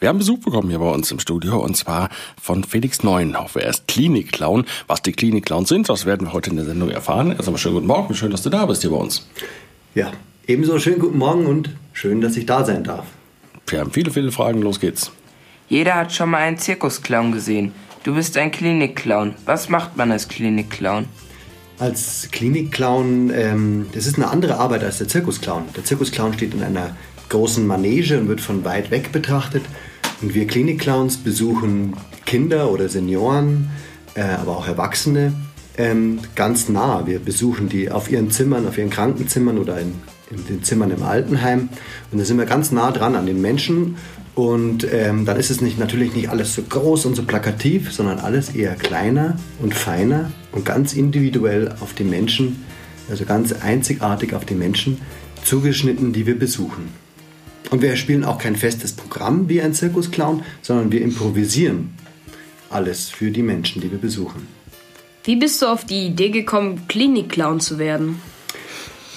Wir haben Besuch bekommen hier bei uns im Studio und zwar von Felix Neuenhoff. Er ist Klinikclown. Was die Klinikclowns sind, das werden wir heute in der Sendung erfahren. Erst einmal schönen guten Morgen. Schön, dass du da bist hier bei uns. Ja, ebenso schönen guten Morgen und schön, dass ich da sein darf. Wir haben viele, viele Fragen. Los geht's. Jeder hat schon mal einen Zirkusclown gesehen. Du bist ein Klinikclown. Was macht man als Klinikclown? Als Klinikclown, ähm, das ist eine andere Arbeit als der Zirkusclown. Der Zirkusclown steht in einer großen Manege und wird von weit weg betrachtet. Und wir Klinikclowns besuchen Kinder oder Senioren, äh, aber auch Erwachsene ähm, ganz nah. Wir besuchen die auf ihren Zimmern, auf ihren Krankenzimmern oder in, in den Zimmern im Altenheim. Und da sind wir ganz nah dran an den Menschen. Und ähm, dann ist es nicht, natürlich nicht alles so groß und so plakativ, sondern alles eher kleiner und feiner und ganz individuell auf die Menschen, also ganz einzigartig auf die Menschen zugeschnitten, die wir besuchen. Und wir spielen auch kein festes Programm wie ein Zirkusclown, sondern wir improvisieren alles für die Menschen, die wir besuchen. Wie bist du auf die Idee gekommen, Klinikclown zu werden?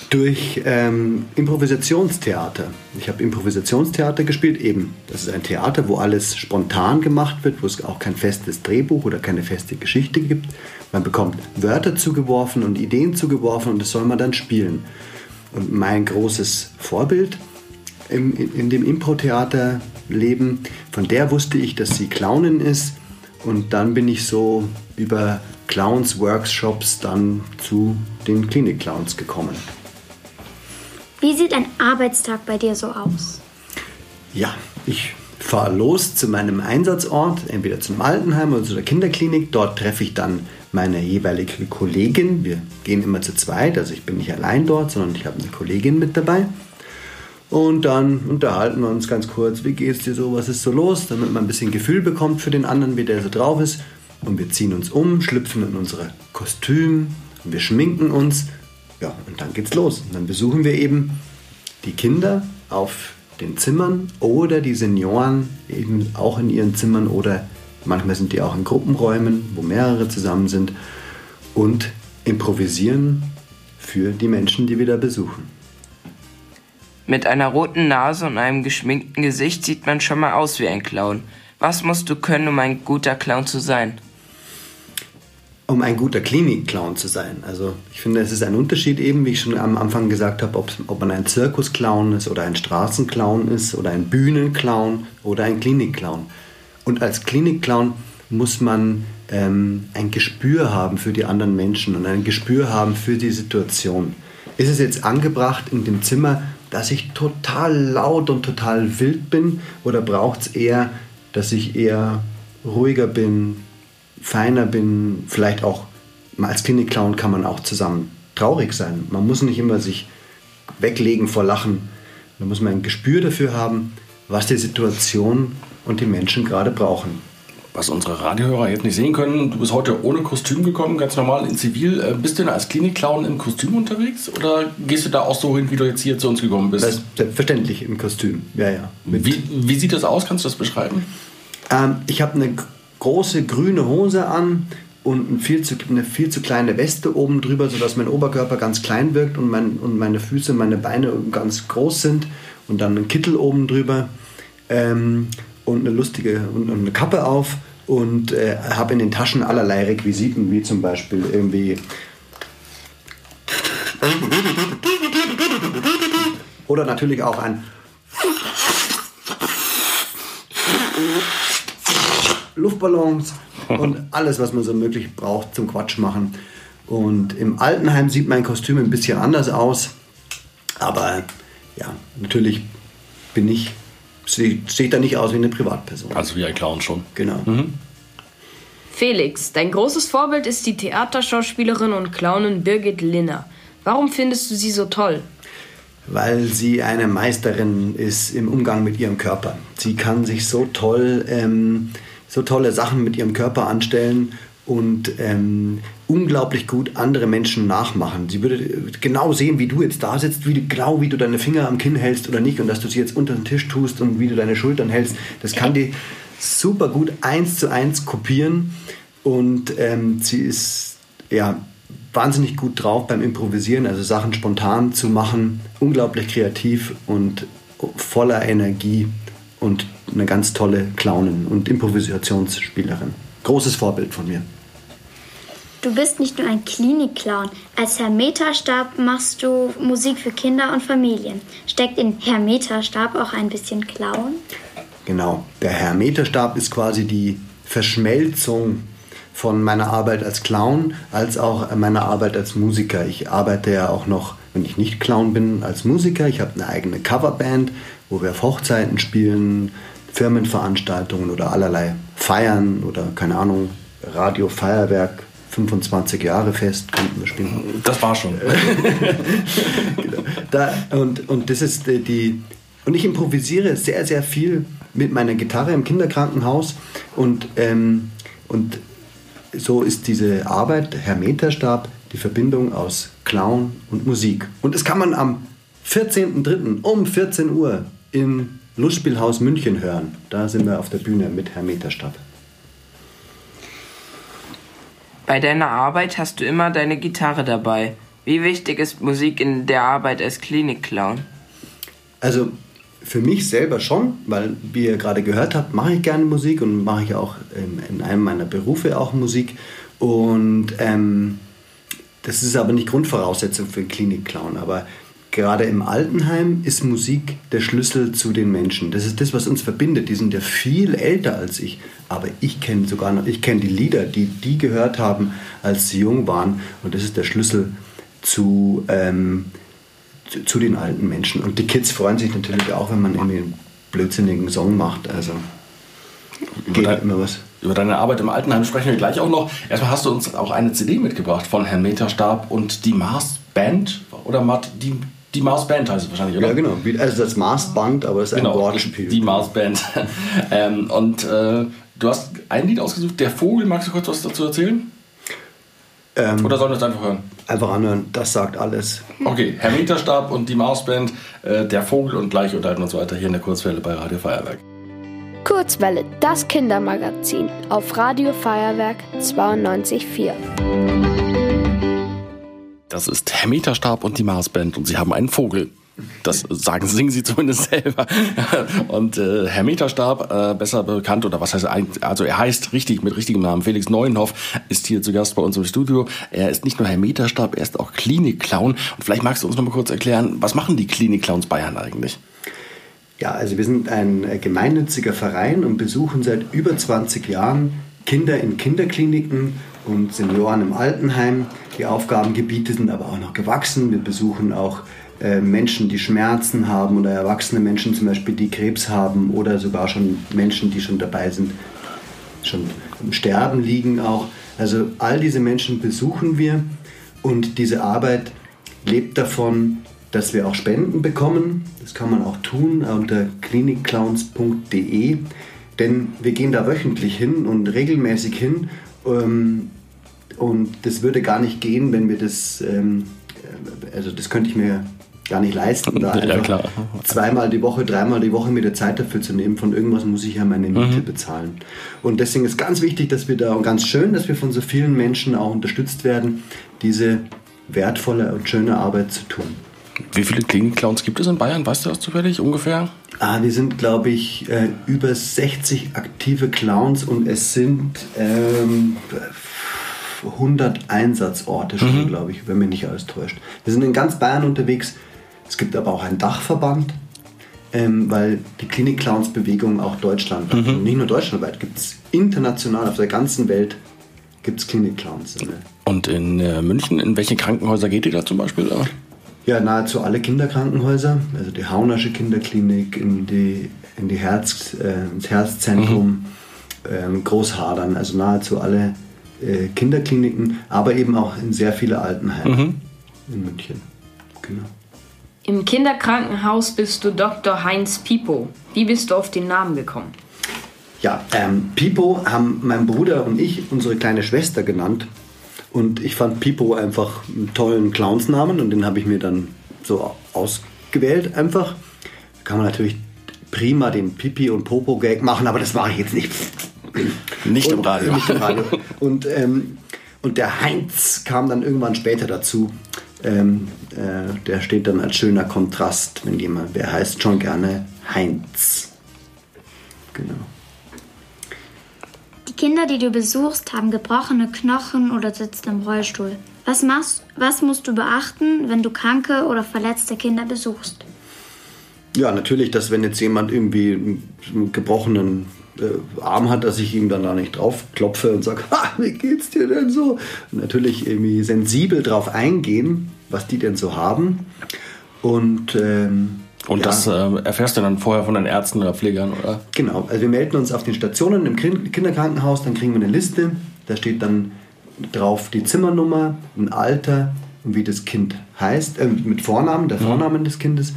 Durch ähm, Improvisationstheater. Ich habe Improvisationstheater gespielt, eben. Das ist ein Theater, wo alles spontan gemacht wird, wo es auch kein festes Drehbuch oder keine feste Geschichte gibt. Man bekommt Wörter zugeworfen und Ideen zugeworfen und das soll man dann spielen. Und mein großes Vorbild im, in dem Impro-Theater-Leben. Von der wusste ich, dass sie Clownin ist. Und dann bin ich so über Clowns-Workshops dann zu den Klinik-Clowns gekommen. Wie sieht ein Arbeitstag bei dir so aus? Ja, ich fahre los zu meinem Einsatzort, entweder zum Altenheim oder zu der Kinderklinik. Dort treffe ich dann meine jeweilige Kollegin. Wir gehen immer zu zweit, also ich bin nicht allein dort, sondern ich habe eine Kollegin mit dabei. Und dann unterhalten wir uns ganz kurz, wie geht's dir so, was ist so los, damit man ein bisschen Gefühl bekommt für den anderen, wie der so drauf ist. Und wir ziehen uns um, schlüpfen in unsere Kostüme, wir schminken uns. Ja, und dann geht's los. Und dann besuchen wir eben die Kinder auf den Zimmern oder die Senioren eben auch in ihren Zimmern oder manchmal sind die auch in Gruppenräumen, wo mehrere zusammen sind und improvisieren für die Menschen, die wir da besuchen. Mit einer roten Nase und einem geschminkten Gesicht sieht man schon mal aus wie ein Clown. Was musst du können, um ein guter Clown zu sein? Um ein guter Klinik-Clown zu sein. Also ich finde, es ist ein Unterschied eben, wie ich schon am Anfang gesagt habe, ob, man ein Zirkusclown ist oder ein Straßenclown ist oder ein Bühnenclown oder ein Klinik-Clown. Und als Klinik-Clown muss man ähm, ein Gespür haben für die anderen Menschen und ein Gespür haben für die Situation. Ist es jetzt angebracht, in dem Zimmer dass ich total laut und total wild bin? Oder braucht es eher, dass ich eher ruhiger bin, feiner bin, vielleicht auch als Klinik-Clown kann man auch zusammen traurig sein. Man muss nicht immer sich weglegen vor Lachen. Da muss man ein Gespür dafür haben, was die Situation und die Menschen gerade brauchen was unsere Radiohörer jetzt nicht sehen können, du bist heute ohne Kostüm gekommen, ganz normal in Zivil. Äh, bist du denn als Klinikclown im Kostüm unterwegs oder gehst du da auch so hin, wie du jetzt hier zu uns gekommen bist? Selbstverständlich im Kostüm, ja, ja. Wie, wie, sieht das aus? Kannst du das beschreiben? Ähm, ich habe eine große grüne Hose an und ein viel zu, eine viel zu kleine Weste oben drüber, sodass mein Oberkörper ganz klein wirkt und, mein, und meine Füße, meine Beine ganz groß sind und dann ein Kittel oben drüber. Ähm, und eine lustige und eine Kappe auf und äh, habe in den Taschen allerlei Requisiten, wie zum Beispiel irgendwie oder natürlich auch ein Luftballons und alles, was man so möglich braucht zum Quatsch machen. Und im Altenheim sieht mein Kostüm ein bisschen anders aus, aber ja, natürlich bin ich sieht da nicht aus wie eine Privatperson. Also wie ein Clown schon. Genau. Mhm. Felix, dein großes Vorbild ist die Theaterschauspielerin und Clownin Birgit Linner. Warum findest du sie so toll? Weil sie eine Meisterin ist im Umgang mit ihrem Körper. Sie kann sich so toll, ähm, so tolle Sachen mit ihrem Körper anstellen und ähm, unglaublich gut andere Menschen nachmachen. Sie würde genau sehen, wie du jetzt da sitzt, wie du, genau wie du deine Finger am Kinn hältst oder nicht und dass du sie jetzt unter den Tisch tust und wie du deine Schultern hältst. Das kann die super gut eins zu eins kopieren und ähm, sie ist ja wahnsinnig gut drauf beim Improvisieren, also Sachen spontan zu machen, unglaublich kreativ und voller Energie und eine ganz tolle Clownin und Improvisationsspielerin. Großes Vorbild von mir. Du bist nicht nur ein Klinik-Clown. Als Herr Meterstab machst du Musik für Kinder und Familien. Steckt in Herr Meterstab auch ein bisschen Clown? Genau. Der Herr Meterstab ist quasi die Verschmelzung von meiner Arbeit als Clown als auch meiner Arbeit als Musiker. Ich arbeite ja auch noch, wenn ich nicht Clown bin, als Musiker. Ich habe eine eigene Coverband, wo wir auf Hochzeiten spielen, Firmenveranstaltungen oder allerlei Feiern oder keine Ahnung, Radio Feuerwerk, 25 Jahre fest, könnten wir spielen. Das war schon. genau. da, und, und das ist die. Und ich improvisiere sehr, sehr viel mit meiner Gitarre im Kinderkrankenhaus. Und, ähm, und so ist diese Arbeit, Herr Meterstab, die Verbindung aus Clown und Musik. Und das kann man am 14.03. um 14 Uhr im Lustspielhaus München hören. Da sind wir auf der Bühne mit Herr Meterstab. Bei deiner Arbeit hast du immer deine Gitarre dabei. Wie wichtig ist Musik in der Arbeit als Klinikclown? Also für mich selber schon, weil wie ihr gerade gehört habt, mache ich gerne Musik und mache ich auch in einem meiner Berufe auch Musik. Und ähm, das ist aber nicht Grundvoraussetzung für einen Klinikclown. Aber gerade im Altenheim ist Musik der Schlüssel zu den Menschen. Das ist das, was uns verbindet. Die sind ja viel älter als ich. Aber ich kenne sogar noch, ich kenne die Lieder, die die gehört haben, als sie jung waren. Und das ist der Schlüssel zu, ähm, zu, zu, den alten Menschen. Und die Kids freuen sich natürlich auch, wenn man irgendwie einen blödsinnigen Song macht. Also geht dein, immer was. Über deine Arbeit im Altenheim sprechen wir gleich auch noch. Erstmal hast du uns auch eine CD mitgebracht von Herrn Meterstab und die Mars Band oder die die Mars Band heißt es wahrscheinlich, oder? Ja, genau. Also das Mars Band, aber es ist genau, ein Wortspiel. Die Mars Band. ähm, und äh, du hast ein Lied ausgesucht, Der Vogel. Magst du kurz was dazu erzählen? Ähm, oder sollen wir es einfach hören? Einfach anhören, das sagt alles. Okay, Herr Meterstab und die Mars Band, äh, Der Vogel und gleich unterhalten uns weiter hier in der Kurzwelle bei Radio Feuerwerk. Kurzwelle, das Kindermagazin auf Radio Feuerwerk 92.4. Das ist Herr Meterstab und die Marsband und sie haben einen Vogel. Das sagen, singen sie zumindest selber. Und äh, Herr Meterstab, äh, besser bekannt, oder was heißt er eigentlich, also er heißt richtig, mit richtigem Namen, Felix Neuenhoff, ist hier zu Gast bei uns im Studio. Er ist nicht nur Herr Meterstab, er ist auch Klinikclown. Und vielleicht magst du uns noch mal kurz erklären, was machen die Klinikclowns Bayern eigentlich? Ja, also wir sind ein äh, gemeinnütziger Verein und besuchen seit über 20 Jahren Kinder in Kinderkliniken und Senioren im Altenheim. Die Aufgabengebiete sind aber auch noch gewachsen. Wir besuchen auch äh, Menschen, die Schmerzen haben oder erwachsene Menschen zum Beispiel, die Krebs haben oder sogar schon Menschen, die schon dabei sind, schon im Sterben liegen auch. Also all diese Menschen besuchen wir und diese Arbeit lebt davon, dass wir auch Spenden bekommen. Das kann man auch tun unter klinikclowns.de, denn wir gehen da wöchentlich hin und regelmäßig hin und das würde gar nicht gehen, wenn wir das, ähm, also das könnte ich mir gar nicht leisten, da ja, klar. zweimal die Woche, dreimal die Woche mir die Zeit dafür zu nehmen. Von irgendwas muss ich ja meine Miete mhm. bezahlen. Und deswegen ist ganz wichtig, dass wir da und ganz schön, dass wir von so vielen Menschen auch unterstützt werden, diese wertvolle und schöne Arbeit zu tun. Wie viele Klinik-Clowns gibt es in Bayern? Weißt du das zufällig ungefähr? Ah, wir sind, glaube ich, äh, über 60 aktive Clowns und es sind ähm, 100 Einsatzorte schon, mhm. glaube ich, wenn mich nicht alles täuscht. Wir sind in ganz Bayern unterwegs. Es gibt aber auch einen Dachverband, ähm, weil die Klinik-Clowns-Bewegung auch deutschlandweit, mhm. nicht nur deutschlandweit, gibt es international auf der ganzen Welt gibt es Klinik-Clowns. Und in äh, München, in welche Krankenhäuser geht ihr da zum Beispiel? Ja, nahezu alle Kinderkrankenhäuser, also die Haunasche Kinderklinik, in die, in die Herz, äh, ins Herzzentrum, mhm. ähm, Großhadern, also nahezu alle äh, Kinderkliniken, aber eben auch in sehr viele Altenheime mhm. in München. Genau. Im Kinderkrankenhaus bist du Dr. Heinz Pipo. Wie bist du auf den Namen gekommen? Ja, ähm, Pipo haben mein Bruder und ich unsere kleine Schwester genannt. Und ich fand Pipo einfach einen tollen Clownsnamen und den habe ich mir dann so ausgewählt einfach. Da kann man natürlich prima den Pipi- und Popo-Gag machen, aber das mache ich jetzt nicht. Nicht und, im Radio. Nicht im Radio. Und, ähm, und der Heinz kam dann irgendwann später dazu. Ähm, äh, der steht dann als schöner Kontrast, wenn jemand, wer heißt schon gerne Heinz. Genau. Kinder, die du besuchst, haben gebrochene Knochen oder sitzen im Rollstuhl. Was, machst, was musst du beachten, wenn du kranke oder verletzte Kinder besuchst? Ja, natürlich, dass wenn jetzt jemand irgendwie einen gebrochenen äh, Arm hat, dass ich ihm dann da nicht drauf klopfe und sage, ha, wie geht's dir denn so? Und natürlich irgendwie sensibel drauf eingehen, was die denn so haben. Und, ähm, Und ja, das äh, erfährst du dann vorher von den Ärzten oder Pflegern, oder? Genau, also wir melden uns auf den Stationen im Kin- Kinderkrankenhaus, dann kriegen wir eine Liste, da steht dann drauf die Zimmernummer, ein Alter und wie das Kind heißt, äh, mit Vornamen, der Vornamen des Kindes.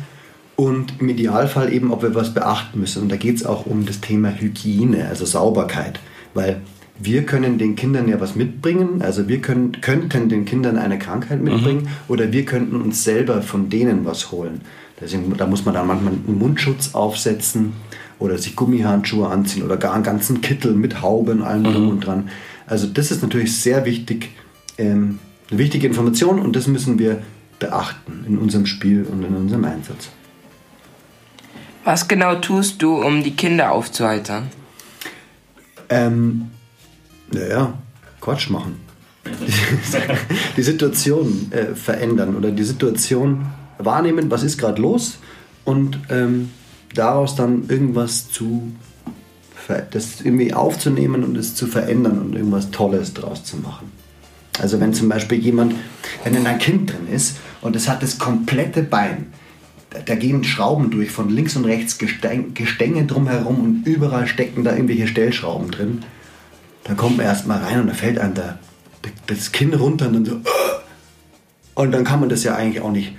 Und im Idealfall eben, ob wir was beachten müssen. Und da geht es auch um das Thema Hygiene, also Sauberkeit, weil wir können den Kindern ja was mitbringen, also wir können, könnten den Kindern eine Krankheit mitbringen oder wir könnten uns selber von denen was holen. Deswegen, da muss man dann manchmal einen Mundschutz aufsetzen oder sich Gummihandschuhe anziehen oder gar einen ganzen Kittel mit Haube und allem drum und dran. Also das ist natürlich sehr wichtig, ähm, eine wichtige Information und das müssen wir beachten in unserem Spiel und in unserem Einsatz. Was genau tust du, um die Kinder aufzuheitern? Ähm, naja, Quatsch machen. die Situation äh, verändern oder die Situation wahrnehmen, was ist gerade los und ähm, daraus dann irgendwas zu das irgendwie aufzunehmen und es zu verändern und irgendwas Tolles draus zu machen. Also wenn zum Beispiel jemand, wenn in ein Kind drin ist und es hat das komplette Bein, da, da gehen Schrauben durch von links und rechts Gestänge, drumherum und überall stecken da irgendwelche Stellschrauben drin. Dann kommt man erst mal rein und da fällt einem da, das Kinn runter und dann so. Und dann kann man das ja eigentlich auch nicht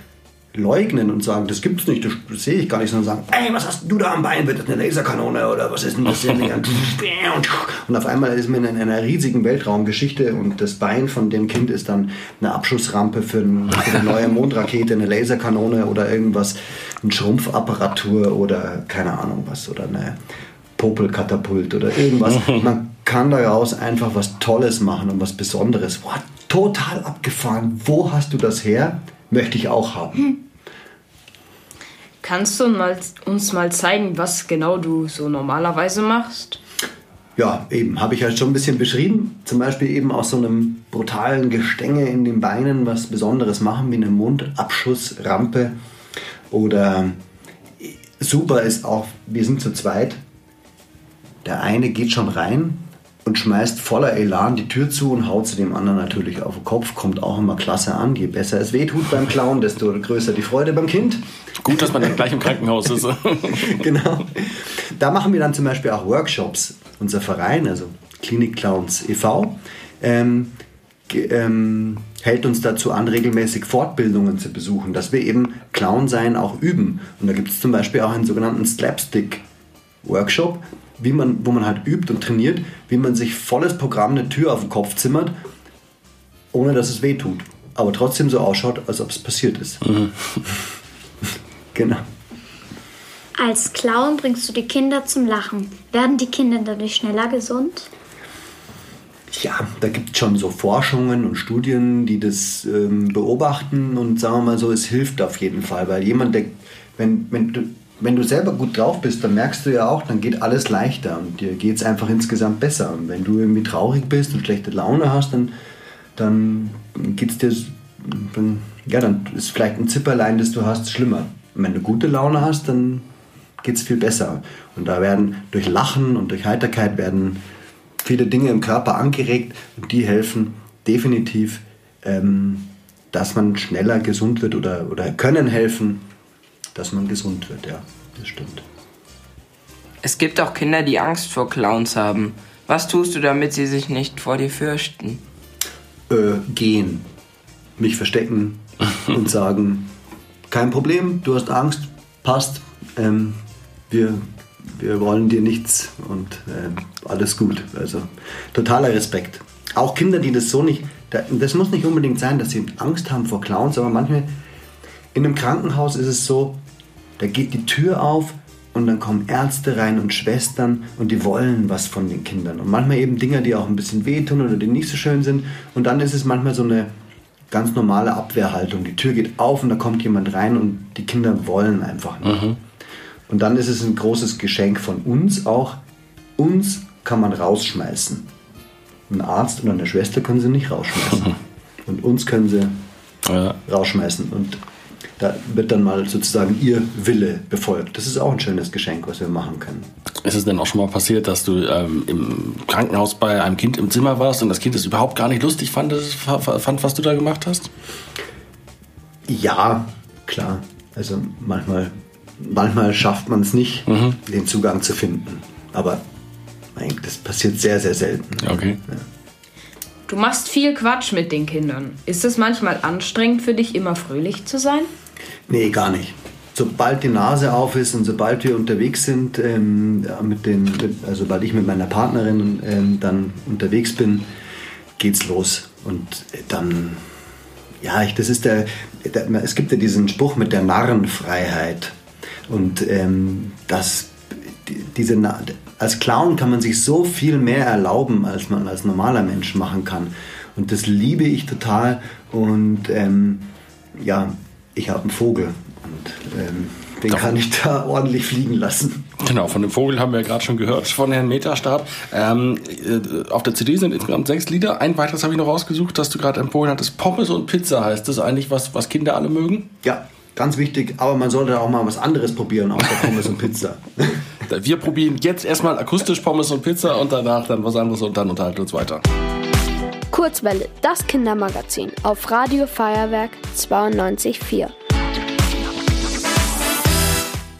leugnen und sagen, das gibt's nicht, das, das sehe ich gar nicht, sondern sagen, ey, was hast du da am Bein? Wird das eine Laserkanone oder was ist denn das? hier? Und auf einmal ist man in einer riesigen Weltraumgeschichte und das Bein von dem Kind ist dann eine Abschussrampe für, ein, für eine neue Mondrakete, eine Laserkanone oder irgendwas, eine Schrumpfapparatur oder keine Ahnung was oder eine Popelkatapult oder irgendwas. Man kann daraus einfach was Tolles machen und was Besonderes. Boah, total abgefahren. Wo hast du das her? Möchte ich auch haben. Kannst du mal, uns mal zeigen, was genau du so normalerweise machst? Ja, eben, habe ich ja schon ein bisschen beschrieben. Zum Beispiel eben aus so einem brutalen Gestänge in den Beinen was Besonderes machen, wie eine Mundabschussrampe. Oder super ist auch, wir sind zu zweit. Der eine geht schon rein und schmeißt voller Elan die Tür zu und haut zu dem anderen natürlich auf den Kopf. Kommt auch immer klasse an. Je besser es wehtut beim Clown, desto größer die Freude beim Kind. Gut, dass man dann gleich im Krankenhaus ist. genau. Da machen wir dann zum Beispiel auch Workshops. Unser Verein, also Klinik Clowns e.V., ähm, ähm, hält uns dazu an, regelmäßig Fortbildungen zu besuchen, dass wir eben Clown sein auch üben. Und da gibt es zum Beispiel auch einen sogenannten Slapstick-Workshop, wie man, wo man halt übt und trainiert, wie man sich volles Programm eine Tür auf den Kopf zimmert, ohne dass es weh tut. Aber trotzdem so ausschaut, als ob es passiert ist. genau. Als Clown bringst du die Kinder zum Lachen. Werden die Kinder dadurch schneller gesund? Ja, da gibt es schon so Forschungen und Studien, die das ähm, beobachten und sagen wir mal so, es hilft auf jeden Fall, weil jemand, der, wenn, wenn, du, wenn du selber gut drauf bist, dann merkst du ja auch, dann geht alles leichter und dir geht es einfach insgesamt besser. Und wenn du irgendwie traurig bist und schlechte Laune hast, dann, dann geht es dir, dann, ja, dann ist vielleicht ein Zipperlein, das du hast, schlimmer. Und wenn du gute Laune hast, dann geht es viel besser. Und da werden durch Lachen und durch Heiterkeit werden viele Dinge im Körper angeregt und die helfen definitiv, ähm, dass man schneller gesund wird oder, oder können helfen, dass man gesund wird. Ja, das stimmt. Es gibt auch Kinder, die Angst vor Clowns haben. Was tust du, damit sie sich nicht vor dir fürchten? Äh, gehen, mich verstecken und sagen, kein Problem, du hast Angst, passt, ähm, wir, wir wollen dir nichts und ähm, alles gut. Also totaler Respekt. Auch Kinder, die das so nicht, da- das muss nicht unbedingt sein, dass sie Angst haben vor Clowns, aber manchmal in einem Krankenhaus ist es so, da geht die Tür auf und dann kommen Ärzte rein und Schwestern und die wollen was von den Kindern. Und manchmal eben Dinge, die auch ein bisschen wehtun oder die nicht so schön sind. Und dann ist es manchmal so eine ganz normale Abwehrhaltung. Die Tür geht auf und da kommt jemand rein und die Kinder wollen einfach nicht. Und dann ist es ein großes Geschenk von uns auch, uns kann man rausschmeißen. Ein Arzt und eine Schwester können sie nicht rausschmeißen. Und uns können sie Ja. rausschmeißen. Und da wird dann mal sozusagen ihr Wille befolgt. Das ist auch ein schönes Geschenk, was wir machen können. Ist es denn auch schon mal passiert, dass du ähm, im Krankenhaus bei einem Kind im Zimmer warst und das Kind es überhaupt gar nicht lustig fand, fand, was du da gemacht hast? Ja, klar. Also manchmal, manchmal schafft man es nicht, den Zugang zu finden. Aber das passiert sehr, sehr selten. Okay. Du machst viel Quatsch mit den Kindern. Ist es manchmal anstrengend für dich, immer fröhlich zu sein? Nee, gar nicht. Sobald die Nase auf ist und sobald wir unterwegs sind, ähm, mit den, also sobald ich mit meiner Partnerin ähm, dann unterwegs bin, geht's los. Und dann, ja, ich, das ist der, der, es gibt ja diesen Spruch mit der Narrenfreiheit. Und ähm, das, die, diese, als Clown kann man sich so viel mehr erlauben, als man als normaler Mensch machen kann. Und das liebe ich total. Und ähm, ja, ich habe einen Vogel und ähm, den Doch. kann ich da ordentlich fliegen lassen. Genau, von dem Vogel haben wir ja gerade schon gehört, von Herrn Meterstab. Ähm, äh, auf der CD sind insgesamt sechs Lieder. Ein weiteres habe ich noch rausgesucht, das du gerade empfohlen hattest. Pommes und Pizza heißt das eigentlich, was, was Kinder alle mögen? Ja, ganz wichtig, aber man sollte auch mal was anderes probieren, außer Pommes und Pizza. Wir probieren jetzt erstmal akustisch Pommes und Pizza und danach dann was anderes und dann unterhalten wir uns weiter. Kurzwelle, das Kindermagazin auf Radio Feuerwerk 92.4.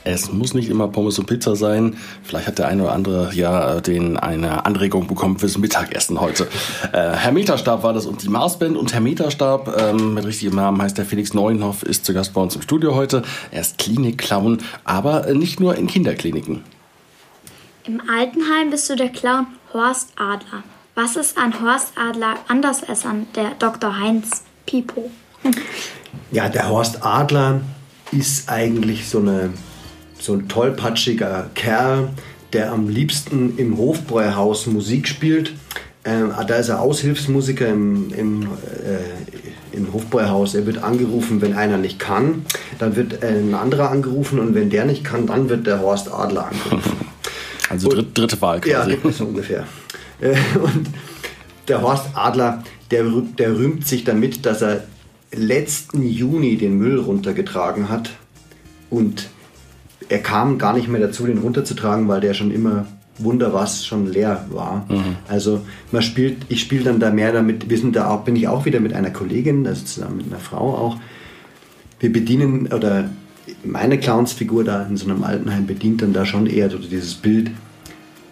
Es muss nicht immer Pommes und Pizza sein. Vielleicht hat der eine oder andere ja den eine Anregung bekommen fürs Mittagessen heute. Äh, Herr Meterstab war das und die Marsband und Herr Meterstab ähm, mit richtigem Namen heißt der Felix Neuenhoff, ist zu Gast bei uns im Studio heute. Er ist Klinikclown, aber äh, nicht nur in Kinderkliniken. Im Altenheim bist du der Clown Horst Adler. Was ist an Horst Adler anders als an der Dr. Heinz Pipo? Ja, der Horst Adler ist eigentlich so, eine, so ein tollpatschiger Kerl, der am liebsten im Hofbräuhaus Musik spielt. Ähm, da ist er Aushilfsmusiker im, im, äh, im Hofbräuhaus. Er wird angerufen, wenn einer nicht kann. Dann wird äh, ein anderer angerufen und wenn der nicht kann, dann wird der Horst Adler angerufen. Also dritt, dritte Wahl Ja, quasi. es so ungefähr. Äh, Und der Horst Adler, der, der rühmt sich damit, dass er letzten Juni den Müll runtergetragen hat. Und er kam gar nicht mehr dazu, den runterzutragen, weil der schon immer Wunder was schon leer war. Also man spielt, ich spiele dann da mehr damit, wir sind da auch, bin ich auch wieder mit einer Kollegin, also zusammen mit einer Frau auch. Wir bedienen, oder meine Clownsfigur da in so einem Altenheim bedient dann da schon eher so dieses Bild,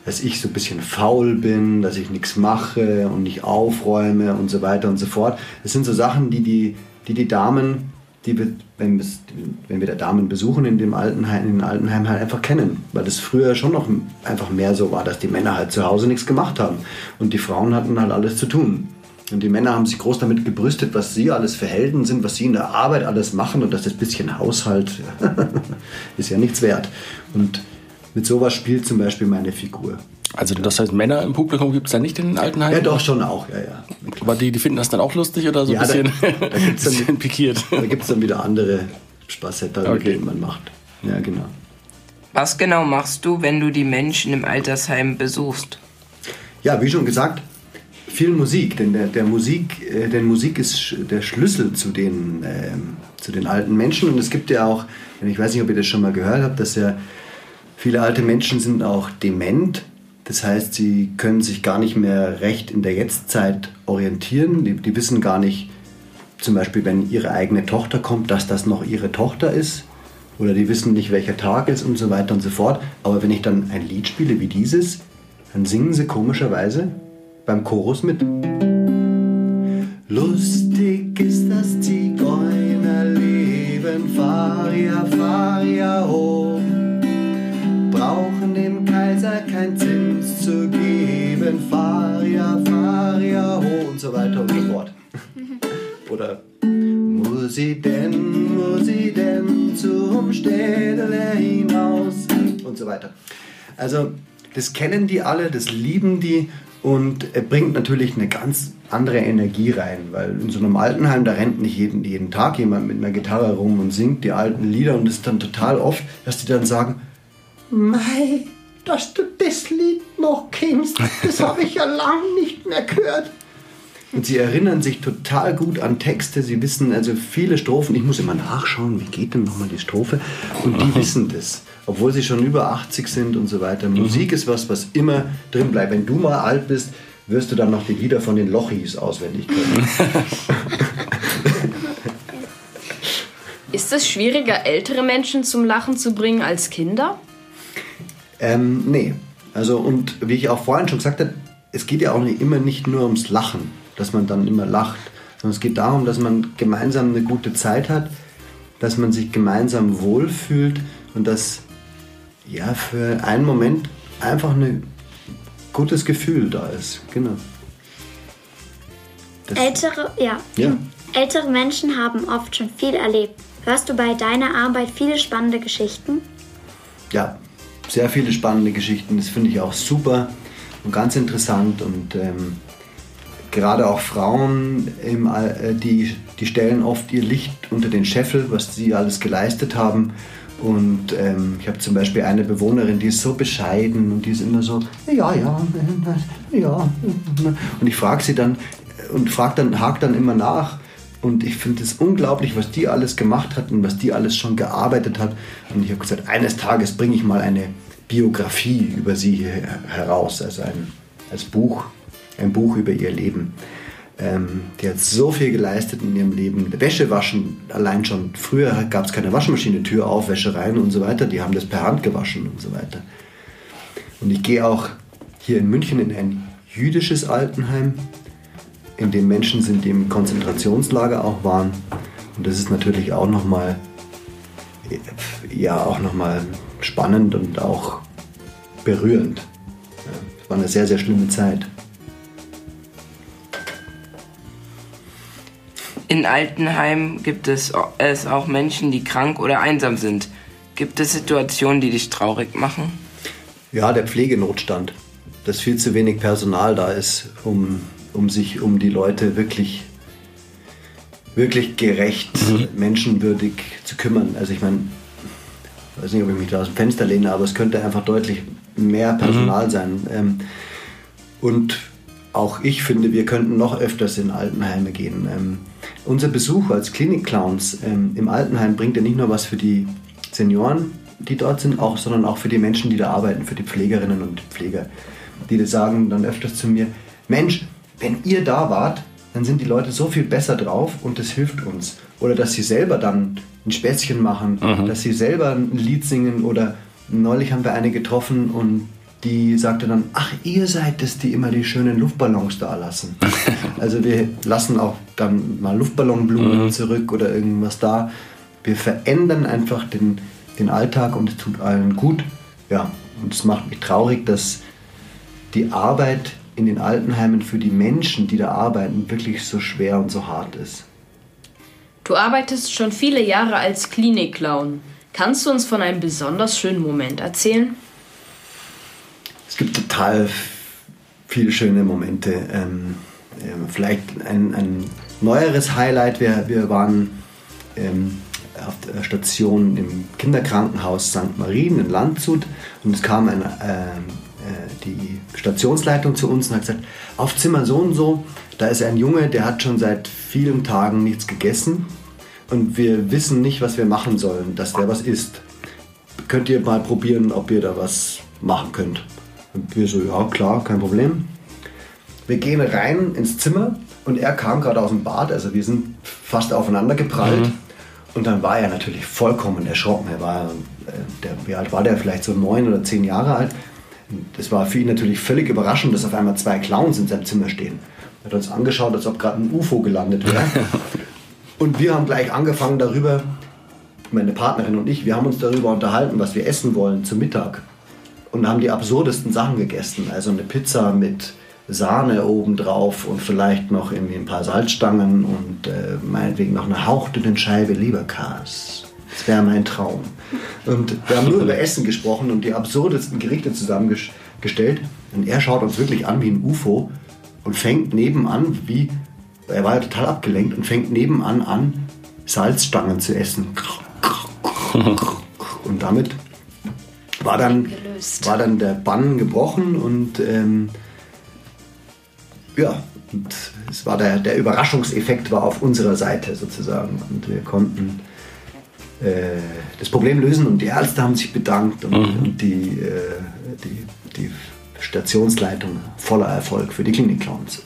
dass ich so ein bisschen faul bin, dass ich nichts mache und nicht aufräume und so weiter und so fort. Das sind so Sachen, die die, die, die Damen, die wir, wenn, wir's- wenn wir da Damen besuchen in dem Altenheim, in Altenheim halt einfach kennen. Weil das früher schon noch einfach mehr so war, dass die Männer halt zu Hause nichts gemacht haben. Und die Frauen hatten halt alles zu tun. Und die Männer haben sich groß damit gebrüstet, was sie alles für Helden sind, was sie in der Arbeit alles machen und dass das bisschen Haushalt ist ja nichts wert. Und mit sowas spielt zum Beispiel meine Figur. Also das heißt, Männer im Publikum gibt es ja nicht in den Altenheimen? Ja, doch, schon auch, ja, ja. Aber die, die finden das dann auch lustig oder so Ja, ein bisschen, da- da gibt's dann- bisschen pikiert? Da gibt es dann wieder andere Spaßetter, mit Okay. denen man macht. Ja, genau. Was genau machst du, wenn du die Menschen im Altersheim besuchst? Ja, wie schon gesagt, viel Musik, denn der, der Musik, äh, denn Musik ist sch- der Schlüssel zu den, ähm, zu den alten Menschen. Und es gibt ja auch, ich weiß nicht, ob ihr das schon mal gehört habt, dass ja viele alte Menschen sind auch dement. Das heißt, sie können sich gar nicht mehr recht in der Jetztzeit orientieren. Die, die wissen gar nicht, zum Beispiel, wenn ihre eigene Tochter kommt, dass das noch ihre Tochter ist. Oder die wissen nicht, welcher Tag ist und so weiter und so fort. Aber wenn ich dann ein Lied spiele wie dieses, dann singen sie komischerweise beim Chorus mit. Lustig ist das Zigeunerleben, fahr ja hoch. Brauchen dem Kaiser kein Zins zu geben, fahr ja hoch und so weiter und so fort. Oder muss sie denn, muss sie denn zum Städele hinaus und so weiter. Also das kennen die alle, das lieben die und er bringt natürlich eine ganz andere Energie rein, weil in so einem Altenheim, da rennt nicht jeden, jeden Tag jemand mit einer Gitarre rum und singt die alten Lieder und es ist dann total oft, dass die dann sagen, Mei, dass du das Lied noch kennst. Das habe ich ja lang nicht mehr gehört. Und sie erinnern sich total gut an Texte. Sie wissen also viele Strophen. Ich muss immer nachschauen, wie geht denn nochmal die Strophe? Und die wissen das, obwohl sie schon über 80 sind und so weiter. Musik ist was, was immer drin bleibt. Wenn du mal alt bist, wirst du dann noch die Lieder von den Lochis auswendig können. Ist es schwieriger, ältere Menschen zum Lachen zu bringen als Kinder? Ähm, nee. Also, und wie ich auch vorhin schon gesagt habe, es geht ja auch nicht, immer nicht nur ums Lachen, dass man dann immer lacht, sondern es geht darum, dass man gemeinsam eine gute Zeit hat, dass man sich gemeinsam wohlfühlt und dass ja für einen Moment einfach ein gutes Gefühl da ist. Genau. Das- Ältere, ja. Ja. Ältere Menschen haben oft schon viel erlebt. Hörst du bei deiner Arbeit viele spannende Geschichten? ja, sehr viele spannende Geschichten. Das finde ich auch super und ganz interessant. Und ähm, gerade auch Frauen, im, äh, die, die stellen oft ihr Licht unter den Scheffel, was sie alles geleistet haben. Und ähm, ich habe zum Beispiel eine Bewohnerin, die ist so bescheiden und die ist immer so, ja, ja, ja. Und ich frage sie dann und frag dann, hake dann immer nach. Und ich finde es unglaublich, was die alles gemacht hat und was die alles schon gearbeitet hat. Und ich habe gesagt, eines Tages bringe ich mal eine Biografie über sie heraus, also ein als Buch, ein Buch über ihr Leben. Ähm, die hat so viel geleistet in ihrem Leben. Wäsche waschen, allein schon. Früher gab es keine Waschmaschine, Tür auf, Wäsche rein und so weiter. Die haben das per Hand gewaschen und so weiter. Und ich gehe auch hier in München in ein jüdisches Altenheim, in dem Menschen sind, die im Konzentrationslager auch waren. Und das ist natürlich auch nochmal, ja, auch nochmal spannend und auch berührend. Es war eine sehr, sehr schlimme Zeit. In Altenheimen gibt es, es auch Menschen, die krank oder einsam sind. Gibt es Situationen, die dich traurig machen? Ja, der Pflegenotstand. Dass viel zu wenig Personal da ist, um, um sich um die Leute wirklich, wirklich gerecht, menschenwürdig zu kümmern. Also ich meine, weiß nicht, ob ich mich da aus dem Fenster lehne, aber es könnte einfach deutlich mehr Personal sein. Ähm, und auch ich finde, wir könnten noch öfters in Altenheime gehen. Ähm, unser Besuch als Klinikclowns ähm, im Altenheim bringt ja nicht nur was für die Senioren, die dort sind, auch, sondern auch für die Menschen, die da arbeiten, für die Pflegerinnen und Pfleger. Die das sagen dann öfters zu mir, Mensch, wenn ihr da wart, dann sind die Leute so viel besser drauf und das hilft uns. Oder dass sie selber dann ein Späßchen machen, dass sie selber ein Lied singen oder neulich haben wir eine getroffen und die sagte dann, ach, ihr seid es, die immer die schönen Luftballons da lassen. also wir lassen auch dann mal Luftballonblumen zurück oder irgendwas da. Wir verändern einfach den, den Alltag und es tut allen gut. Ja, und es macht mich traurig, dass die Arbeit in den Altenheimen für die Menschen, die da arbeiten, wirklich so schwer und so hart ist. Du arbeitest schon viele Jahre als Klinikclown. Kannst du uns von einem besonders schönen Moment erzählen? Es gibt total viele schöne Momente. Ähm, ähm, vielleicht ein, ein neueres Highlight. Wir, wir waren ähm, auf der Station im Kinderkrankenhaus St. Marien in Landshut und es kam ein, ähm, äh, die Stationsleitung zu uns und hat gesagt, auf Zimmer so und so, da ist ein Junge, der hat schon seit vielen Tagen nichts gegessen und wir wissen nicht, was wir machen sollen, dass der was isst. Könnt ihr mal probieren, ob ihr da was machen könnt? Und wir so, ja klar, kein Problem. Wir gehen rein ins Zimmer und er kam gerade aus dem Bad, also wir sind fast aufeinander geprallt. Und dann war er natürlich vollkommen erschrocken. Er war, äh, der, wie alt war der? Vielleicht so neun oder zehn Jahre alt. Das war für ihn natürlich völlig überraschend, dass auf einmal zwei Clowns in seinem Zimmer stehen. Er hat uns angeschaut, als ob gerade ein UFO gelandet wäre. und wir haben gleich angefangen darüber, meine Partnerin und ich, wir haben uns darüber unterhalten, was wir essen wollen zum Mittag. Und haben die absurdesten Sachen gegessen. Also eine Pizza mit Sahne obendrauf und vielleicht noch irgendwie ein paar Salzstangen und äh, meinetwegen noch eine hauchdünne Scheibe Leberkas. Das wäre mein Traum. Und wir haben nur über Essen gesprochen und die absurdesten Gerichte zusammengestellt. Und er schaut uns wirklich an wie ein UFO und fängt nebenan, wie, er war ja total abgelenkt und fängt nebenan an, Salzstangen zu essen. Und damit war dann war dann der Bann gebrochen und ähm, ja, und es war der, der Überraschungseffekt war auf unserer Seite sozusagen und wir konnten äh, das Problem lösen und die Ärzte haben sich bedankt und, mhm. und die, äh, die, die Stationsleitung voller Erfolg für die Klinik-Clowns.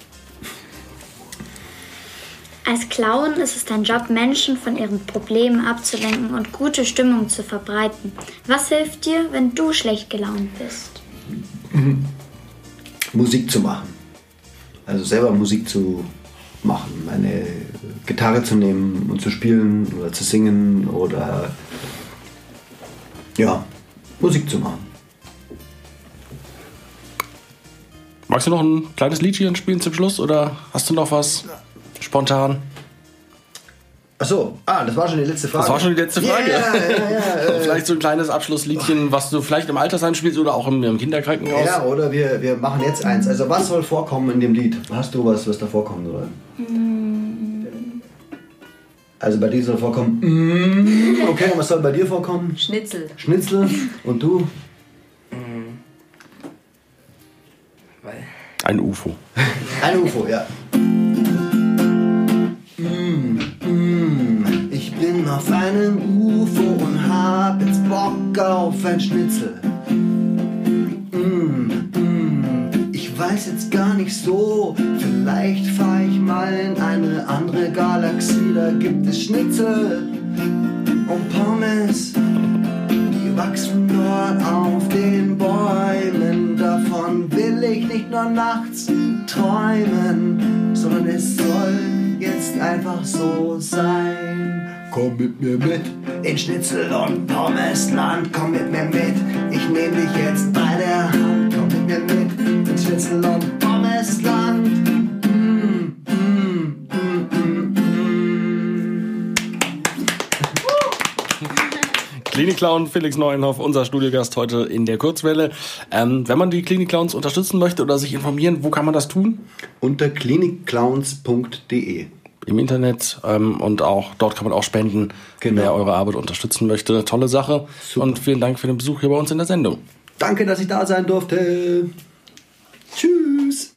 Als Clown ist es dein Job, Menschen von ihren Problemen abzulenken und gute Stimmung zu verbreiten. Was hilft dir, wenn du schlecht gelaunt bist? Mhm. Musik zu machen. Also selber Musik zu machen. Meine Gitarre zu nehmen und zu spielen oder zu singen oder ja, Musik zu machen. Magst du noch ein kleines Liedchen spielen zum Schluss oder hast du noch was? Spontan. Achso, ah, das war schon die letzte Frage. Das war schon die letzte Frage. Ja, ja, ja, vielleicht so ein kleines Abschlussliedchen, was du vielleicht im Altersheim spielst oder auch im, im Kinderkrankenhaus. Ja, oder wir, wir machen jetzt eins. Also was soll vorkommen in dem Lied? Hast du was, was da vorkommen soll? Also bei dir soll vorkommen. Mm, okay, und was soll bei dir vorkommen? Schnitzel. Schnitzel. Und du? Ein UFO. Ein UFO, ja. bin auf einem UFO und hab jetzt Bock auf ein Schnitzel. Mm, mm, ich weiß jetzt gar nicht so, vielleicht fahr ich mal in eine andere Galaxie, da gibt es Schnitzel und Pommes. Die wachsen dort auf den Bäumen, davon will ich nicht nur nachts träumen, sondern es soll jetzt einfach so sein. Komm mit mir mit in Schnitzel und Pommesland. Komm mit mir mit, ich nehm dich jetzt bei Schnitzel und Pommesland. Mm, mm, mm, Klinik-Clown Felix Neuenhoff, unser Studiogast heute in der Kurzwelle. Ähm, wenn man die Klinik-Clowns unterstützen möchte oder sich informieren, wo kann man das tun? Unter klinikclowns.de im Internet ähm, und auch dort kann man auch spenden, genau. wer eure Arbeit unterstützen möchte. Tolle Sache. Super. Und vielen Dank für den Besuch hier bei uns in der Sendung. Danke, dass ich da sein durfte. Tschüss.